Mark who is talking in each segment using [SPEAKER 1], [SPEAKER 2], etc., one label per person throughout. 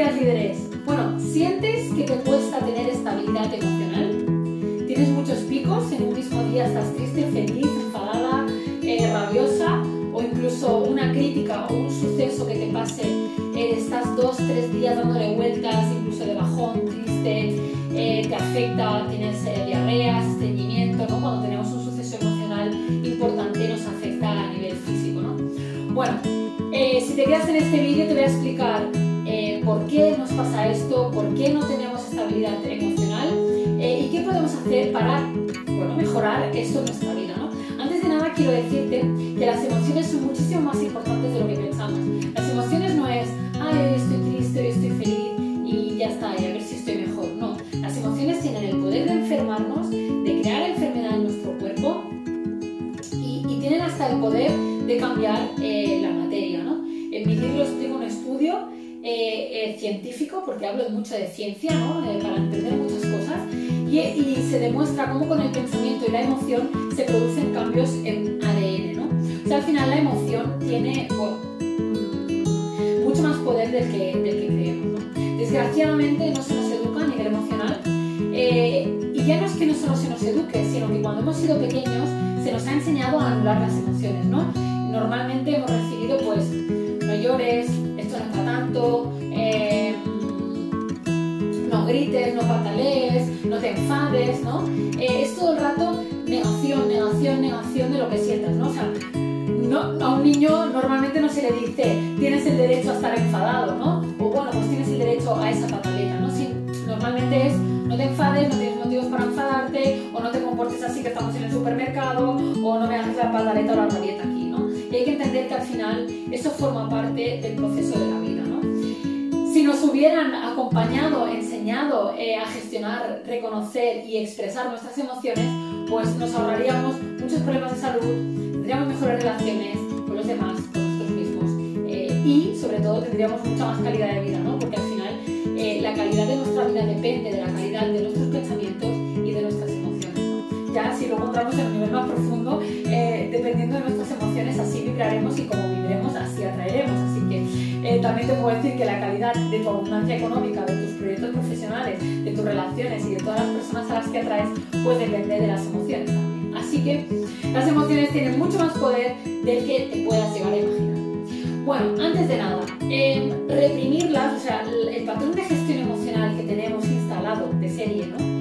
[SPEAKER 1] días, líderes. Bueno, ¿sientes que te cuesta tener estabilidad emocional? ¿Tienes muchos picos? En un mismo día estás triste, feliz, enfadada, eh, rabiosa o incluso una crítica o un suceso que te pase, eh, estás dos, tres días dándole vueltas, incluso de bajón, triste, eh, te afecta, tienes diarreas, estreñimiento, ¿no? Cuando tenemos un suceso emocional importante nos afecta a nivel físico, ¿no? Bueno, si te quedas en este vídeo te voy a explicar por qué nos pasa esto, por qué no tenemos estabilidad emocional eh, y qué podemos hacer para bueno, mejorar esto en nuestra vida. ¿no? Antes de nada quiero decirte que las emociones son muchísimo más importantes de lo que pensamos. Las emociones no es, ay, hoy estoy triste, hoy estoy feliz y ya está, y a ver si estoy mejor. No, las emociones tienen el poder de enfermarnos, de crear enfermedad en nuestro cuerpo y, tienen hasta el poder de cambiar eh, la materia. ¿no? En mi libro explico un estudio eh, eh, científico, porque hablo mucho de ciencia, ¿no? Eh, para entender muchas cosas, y, se demuestra cómo con el pensamiento y la emoción se producen cambios en ADN. ¿no? O sea, al final la emoción tiene mm, mucho más poder del que, del que creemos. ¿no? Desgraciadamente no se nos educa a nivel emocional, y ya no es que no solo se nos eduque, sino que cuando hemos sido pequeños se nos ha enseñado a anular las emociones. ¿no? Normalmente hemos recibido pues no llores, tanto, eh, no grites, no patalees, no te enfades, ¿no? Eh, es todo el rato negación, negación, negación de lo que sientas, ¿no? O sea, a un niño normalmente no se le dice tienes el derecho a estar enfadado, ¿no? O bueno, pues tienes el derecho a esa pataleta, ¿no? Si, normalmente es no te enfades, no tienes motivos para enfadarte, o no te comportes así que estamos en el supermercado, o no me haces la pataleta o la rabieta. Y hay que entender que al final eso forma parte del proceso de la vida. ¿no? Si nos hubieran acompañado, enseñado eh, a gestionar, reconocer y expresar nuestras emociones, pues nos ahorraríamos muchos problemas de salud, tendríamos mejores relaciones con los demás, con nosotros mismos eh, y sobre todo tendríamos mucha más calidad de vida, ¿no? porque al final eh, la calidad de nuestra vida depende de la calidad de nuestros pensamientos y de nuestras emociones. Ya si lo encontramos en un nivel más profundo, dependiendo de nuestras emociones, así vibraremos y como vibremos, así atraeremos. Así que eh, también te puedo decir que la calidad de tu abundancia económica, de tus proyectos profesionales, de tus relaciones y de todas las personas a las que atraes, pues depende de las emociones también. Así que las emociones tienen mucho más poder del que te puedas llegar a imaginar. Bueno, antes de nada, eh, reprimirlas, o sea, el, patrón de gestión emocional que tenemos instalado de serie, ¿no?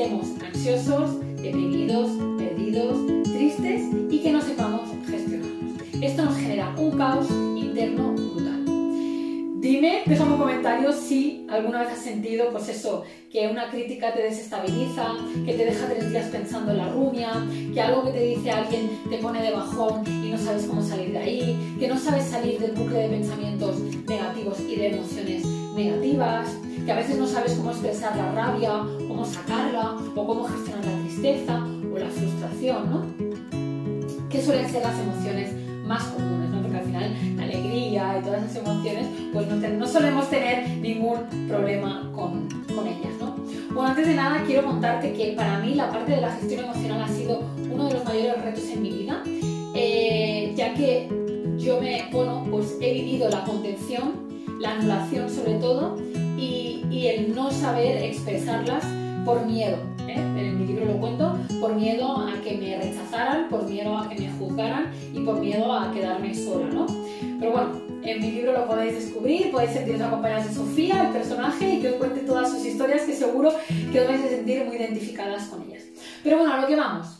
[SPEAKER 1] Estemos ansiosos, deprimidos, perdidos, tristes y que no sepamos gestionarnos. Esto nos genera un caos interno brutal. Dime, déjame un comentario si alguna vez has sentido, pues eso, que una crítica te desestabiliza, que te deja tres días pensando en la rumia, que algo que te dice alguien te pone de bajón y no sabes cómo salir de ahí, que no sabes salir del bucle de pensamientos negativos y de emociones negativas, que a veces no sabes cómo expresar la rabia, cómo sacarla, o cómo gestionar la tristeza o la frustración, ¿no? Que suelen ser las emociones más comunes, ¿no? Porque al final la alegría y todas esas emociones, pues no, solemos tener ningún problema con, con ellas, ¿no? Bueno, antes de nada quiero contarte que para mí la parte de la gestión emocional ha sido uno de los mayores retos en mi vida, eh, ya que yo me, bueno, pues he vivido la contención la anulación sobre todo y, el no saber expresarlas por miedo. ¿eh? En mi libro lo cuento, por miedo a que me rechazaran, por miedo a que me juzgaran y por miedo a quedarme sola. ¿no? Pero bueno, en mi libro lo podéis descubrir, podéis sentiros acompañados de Sofía, el personaje, y que os cuente todas sus historias que seguro que os vais a sentir muy identificadas con ellas. Pero bueno, a lo que vamos.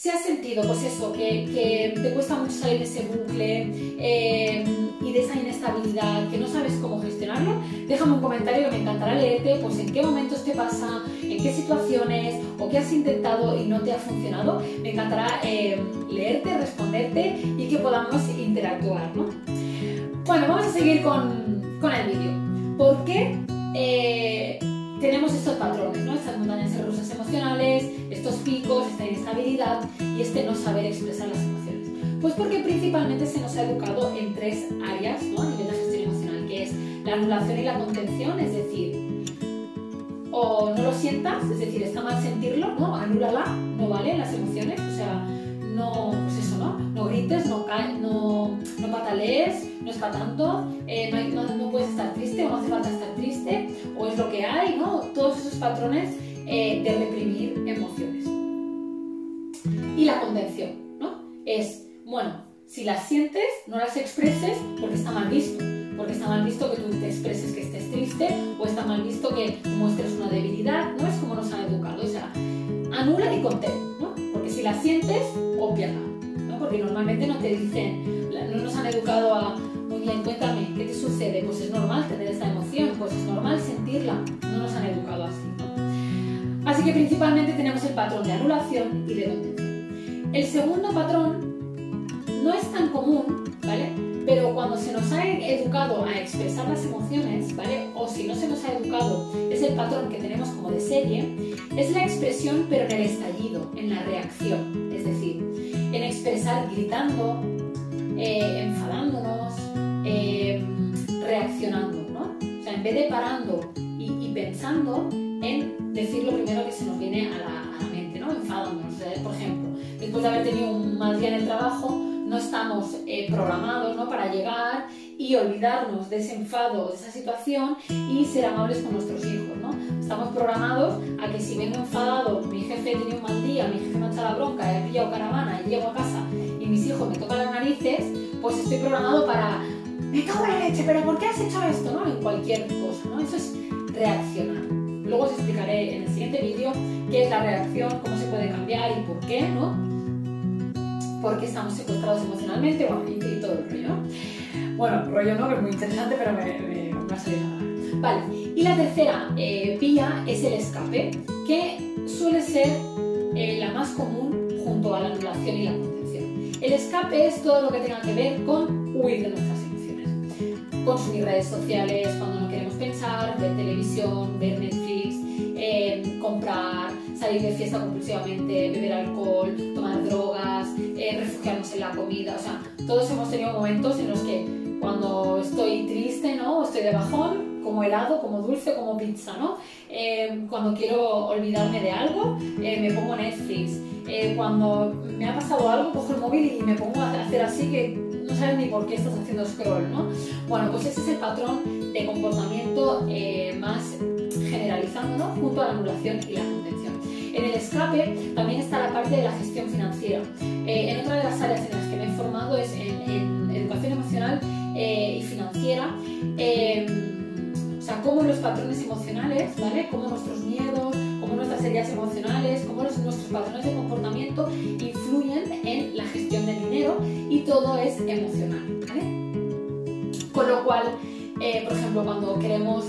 [SPEAKER 1] Si has sentido, pues eso, que, te cuesta mucho salir de ese bucle eh, y de esa inestabilidad, que no sabes cómo gestionarlo, déjame un comentario que me encantará leerte, pues en qué momentos te pasa, en qué situaciones o qué has intentado y no te ha funcionado. Me encantará eh, leerte, responderte y que podamos interactuar, ¿no? Bueno, vamos a seguir con, el vídeo. ¿Por qué eh, tenemos estos patrones, ¿no? estas montañas rusas emocionales, estos picos, esta inestabilidad y este no saber expresar las emociones. Pues porque principalmente se nos ha educado en tres áreas ¿no? a nivel de gestión emocional, que es la anulación y la contención, es decir, o no lo sientas, es decir, está mal sentirlo, ¿no? Anúlala, no vale las emociones, o sea, no, pues eso, ¿no? No grites, no, Es, no es para tanto, eh, no, puedes estar triste o no hace falta estar triste, o es lo que hay, ¿no? Todos esos patrones eh, de reprimir emociones. Y la contención, ¿no? Es, bueno, si las sientes, no las expreses porque está mal visto. Porque está mal visto que tú te expreses que estés triste o está mal visto que muestres una debilidad, ¿no? Es como nos han educado. O sea, anula y contén, ¿no? Porque si las sientes, obviala, ¿no? Porque normalmente no te dicen, no nos han educado a, muy bien, cuéntame, ¿qué te sucede? Pues es normal tener esta emoción, pues es normal sentirla. No nos han educado así, ¿no? Así que principalmente tenemos el patrón de anulación y de contención. El segundo patrón no es tan común, ¿vale? Pero cuando se nos ha educado a expresar las emociones, ¿vale? O si no se nos ha educado, es el patrón que tenemos como de serie, es la expresión pero en el estallido, en la reacción. Es decir, en expresar gritando, eh, enfadándonos, eh, reaccionando, ¿no? O sea, en vez de parando y, pensando en decir lo primero que se nos viene a la, mente, ¿no? Enfadándonos. Por ejemplo, después de haber tenido un mal día en el trabajo, no estamos eh, programados ¿no? para llegar y olvidarnos de ese enfado, de esa situación y ser amables con nuestros hijos. ¿no? Estamos programados a que si vengo enfadado, mi jefe tiene un mal día, mi jefe me echa la bronca, he pillado caravana y llego a casa y mis hijos me tocan las narices, pues estoy programado para me cago en la leche, pero ¿por qué has hecho esto? ¿no? En cualquier cosa, ¿no? Eso es reaccionar. Luego os explicaré en el siguiente vídeo qué es la reacción, cómo se puede cambiar y por qué, ¿no? porque estamos secuestrados emocionalmente, bueno, y, todo el rollo. Bueno, rollo no, que es muy interesante, pero me, me, va a salir Vale, y la tercera eh, vía es el escape, que suele ser eh, la más común junto a la anulación y la. El escape es todo lo que tenga que ver con huir de nuestras emociones. Consumir redes sociales cuando no queremos pensar, ver televisión, ver Netflix, eh, comprar, salir de fiesta compulsivamente, beber alcohol, tomar drogas, eh, refugiarnos en la comida. O sea, todos hemos tenido momentos en los que cuando estoy triste, ¿no? O estoy de bajón, como helado, como dulce, como pizza, ¿no? Eh, cuando quiero olvidarme de algo, me pongo Netflix. Cuando me ha pasado algo, cojo el móvil y me pongo a hacer así que no sabes ni por qué estás haciendo scroll, ¿no? Bueno, pues ese es el patrón de comportamiento más generalizando. Junto a la anulación y la contención. En el escape también está la parte de la gestión financiera. Eh, en otra de las áreas en las que me he formado es en, educación emocional eh, y financiera. Eh, o sea, cómo los patrones emocionales, ¿vale? Cómo nuestros miedos, nuestras heridas emocionales, cómo nuestros patrones de comportamiento influyen en la gestión del dinero y todo es emocional, ¿vale? Con lo cual, por ejemplo, cuando queremos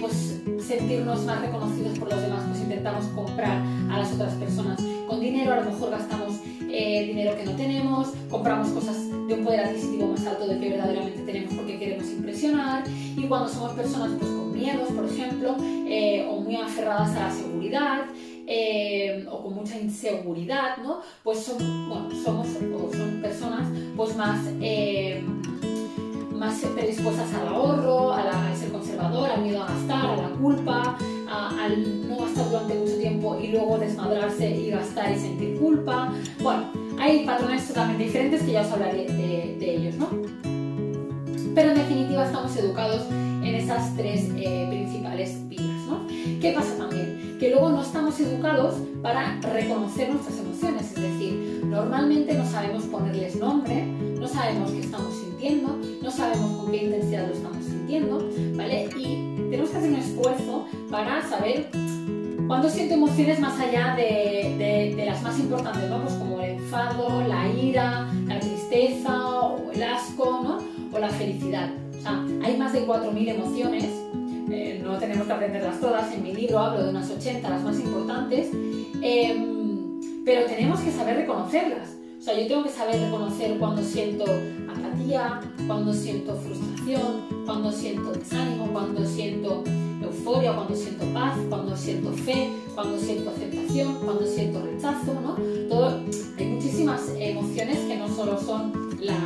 [SPEAKER 1] pues, sentirnos más reconocidos por los demás, pues intentamos comprar a las otras personas con dinero, a lo mejor gastamos eh, dinero que no tenemos, compramos cosas de un poder adquisitivo más alto del que verdaderamente tenemos porque queremos impresionar y cuando somos personas pues, miedos, por ejemplo, eh, o muy aferradas a la seguridad, eh, o con mucha inseguridad, ¿no? Pues son, bueno, somos o son personas pues más más predispuestas al ahorro, a, ser conservador, al miedo a gastar, a la culpa, al no gastar durante mucho tiempo y luego desmadrarse y gastar y sentir culpa. Bueno, hay patrones totalmente diferentes que ya os hablaré de, ellos, ¿no? Pero en definitiva estamos educados en esas tres eh, principales vías, ¿no? ¿Qué pasa también? Que luego no estamos educados para reconocer nuestras emociones, es decir, normalmente no sabemos ponerles nombre, no sabemos qué estamos sintiendo, no sabemos con qué intensidad lo estamos sintiendo, ¿vale? Y tenemos que hacer un esfuerzo para saber cuándo siento emociones más allá de, las más importantes, ¿no? Pues como el enfado, la ira, la tristeza, o el asco, ¿no? O la felicidad. Sea, hay más de 4.000 emociones, eh, no tenemos que aprenderlas todas, en mi libro hablo de unas 80, las más importantes, em, pero tenemos que saber reconocerlas. O sea, yo tengo que saber reconocer cuando siento apatía, cuando siento frustración, cuando siento desánimo, cuando siento euforia, cuando siento paz, cuando siento fe, cuando siento aceptación, cuando siento rechazo, ¿no? Hay muchísimas emociones que no solo son la,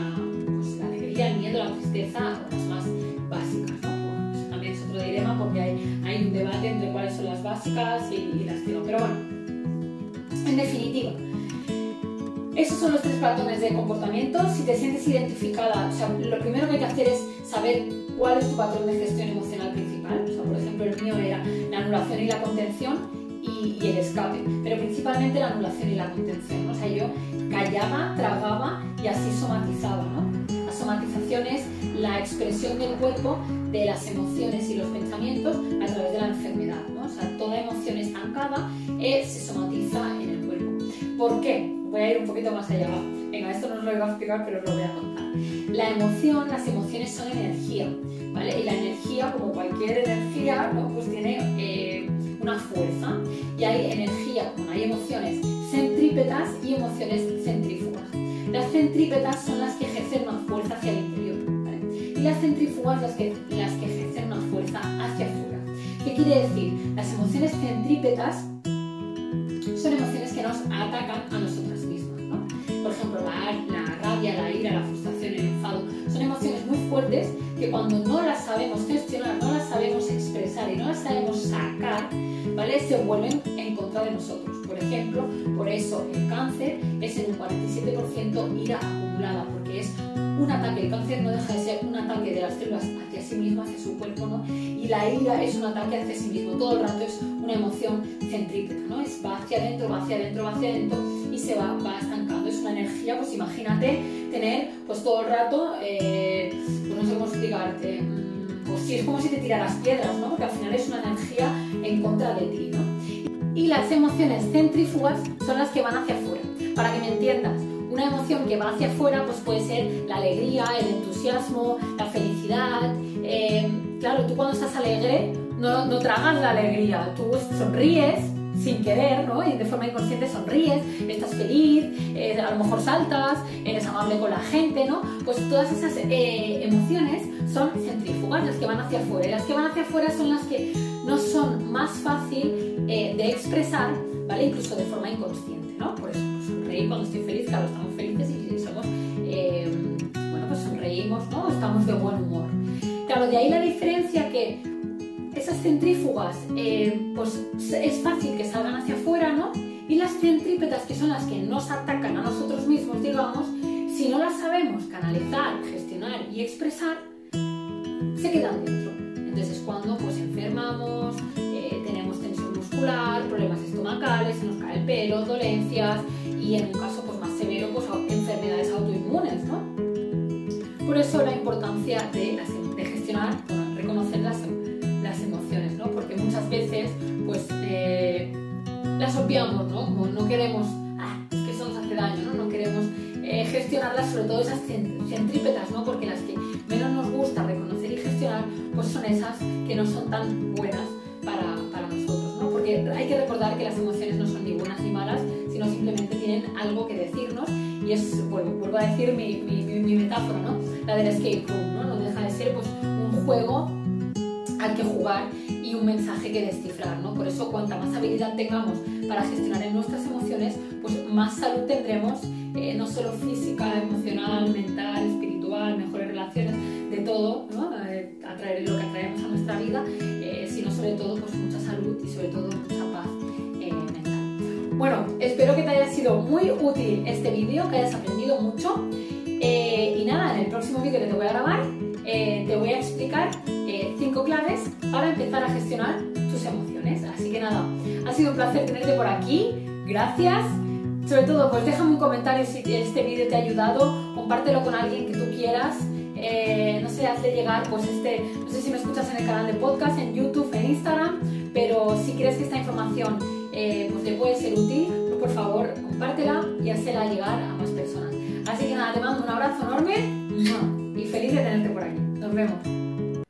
[SPEAKER 1] pues, la alegría, el miedo, la tristeza, hay, un debate entre cuáles son las básicas y, y las que no. Pero bueno, en definitiva, esos son los tres patrones de comportamiento. Si te sientes identificada, o sea, lo primero que hay que hacer es saber cuál es tu patrón de gestión emocional principal. O sea, por ejemplo, el mío era la anulación y la contención y, el escape, pero principalmente la anulación y la contención. O sea, yo callaba, tragaba y así somatizaba. ¿no? La somatización es la expresión del cuerpo de las emociones y los pensamientos a través de la enfermedad. ¿no? O sea, toda emoción estancada eh, se somatiza en el cuerpo. ¿Por qué? Voy a ir un poquito más allá. Venga, esto no os lo voy a explicar, pero os lo voy a contar. La emoción, las emociones son energía, ¿vale? Y la energía, como cualquier energía, ¿no? pues tiene eh, una fuerza. Y hay energía, como hay emociones centrípetas y emociones centrífugas. Las centrípetas son las que ejercen una fuerza hacia el interior, las centrífugas las que, las que ejercen una fuerza hacia afuera. ¿Qué quiere decir? Las emociones centrípetas son emociones que nos atacan a nosotras mismas. ¿no? Por ejemplo, la, la rabia, la ira, la frustración, el enfado, son emociones muy fuertes que cuando no las sabemos gestionar, no las sabemos expresar y no las sabemos sacar, ¿vale? se vuelven en contra de nosotros. Por ejemplo, por eso el cáncer es en un 47% ira acumulada, porque es un ataque. El cáncer no deja de ser un ataque de las células hacia sí mismo, hacia su cuerpo, ¿no? Y la ira es un ataque hacia sí mismo. Todo el rato es una emoción centrípeta, ¿no? Es va hacia adentro, va hacia adentro, va hacia adentro y se va, va estancando. Es una energía, pues imagínate tener pues todo el rato, eh, pues no sé cómo explicarte, mm, pues sí, es como si te tiraras piedras, ¿no? Porque al final es una energía en contra de ti, ¿no? Y las emociones centrífugas son las que van hacia afuera. Para que me entiendas, una emoción que va hacia afuera pues puede ser la alegría, el entusiasmo, la felicidad. Eh, claro, tú cuando estás alegre no, tragas la alegría, tú sonríes sin querer, ¿no? Y de forma inconsciente sonríes, estás feliz, eh, a lo mejor saltas, eres amable con la gente, ¿no? Pues todas esas eh, emociones son centrífugas, las que van hacia afuera. Y las que van hacia afuera son las que no son más fácil de expresar, ¿vale? Incluso de forma inconsciente, ¿no? Por eso cuando estoy feliz, claro, estamos felices y somos, eh, bueno, pues sonreímos, ¿no? Estamos de buen humor. Claro, de ahí la diferencia que esas centrífugas, eh, pues es fácil que salgan hacia afuera, ¿no? Y las centrípetas, que son las que nos atacan a nosotros mismos, digamos, si no las sabemos canalizar, gestionar y expresar, se quedan dentro. Nos cae el pelo, dolencias, y en un caso pues, más severo, pues enfermedades autoinmunes, ¿no? Por eso la importancia de, de gestionar, reconocer las, las, emociones, ¿no? Porque muchas veces, pues, eh, las obviamos, ¿no? Como no queremos, ah, es que eso nos hace daño, ¿no? No queremos eh, gestionarlas, sobre todo esas centrípetas, ¿no? Porque las que menos nos gusta reconocer y gestionar, pues son esas que no son tan buenas para, para nosotros, ¿no? Porque hay que recordar que las emociones algo que decirnos y es, bueno, vuelvo a decir mi, mi, metáfora, ¿no? La del escape room, ¿no? No deja de ser pues un juego al que jugar y un mensaje que descifrar, ¿no? Por eso cuanta más habilidad tengamos para gestionar en nuestras emociones, pues más salud tendremos, eh, no solo física, emocional, mental, espiritual, mejores relaciones, de todo, ¿no? Eh, atraer lo que atraemos a nuestra vida, eh, sino sobre todo pues mucha salud y sobre todo mucha bueno, espero que te haya sido muy útil este vídeo, que hayas aprendido mucho. Eh, y nada, en el próximo vídeo que te voy a grabar, eh, te voy a explicar 5 eh, claves para empezar a gestionar tus emociones. Así que nada, ha sido un placer tenerte por aquí. Gracias. Sobre todo, pues déjame un comentario si este vídeo te ha ayudado, compártelo con alguien que tú quieras. no sé, hazle llegar, pues este, no sé si me escuchas en el canal de podcast, en YouTube, en Instagram, pero si quieres que esta información eh, pues le puede ser útil, pues por favor compártela y hazla llegar a más personas. Así que nada, te mando un abrazo enorme y feliz de tenerte por aquí. Nos vemos.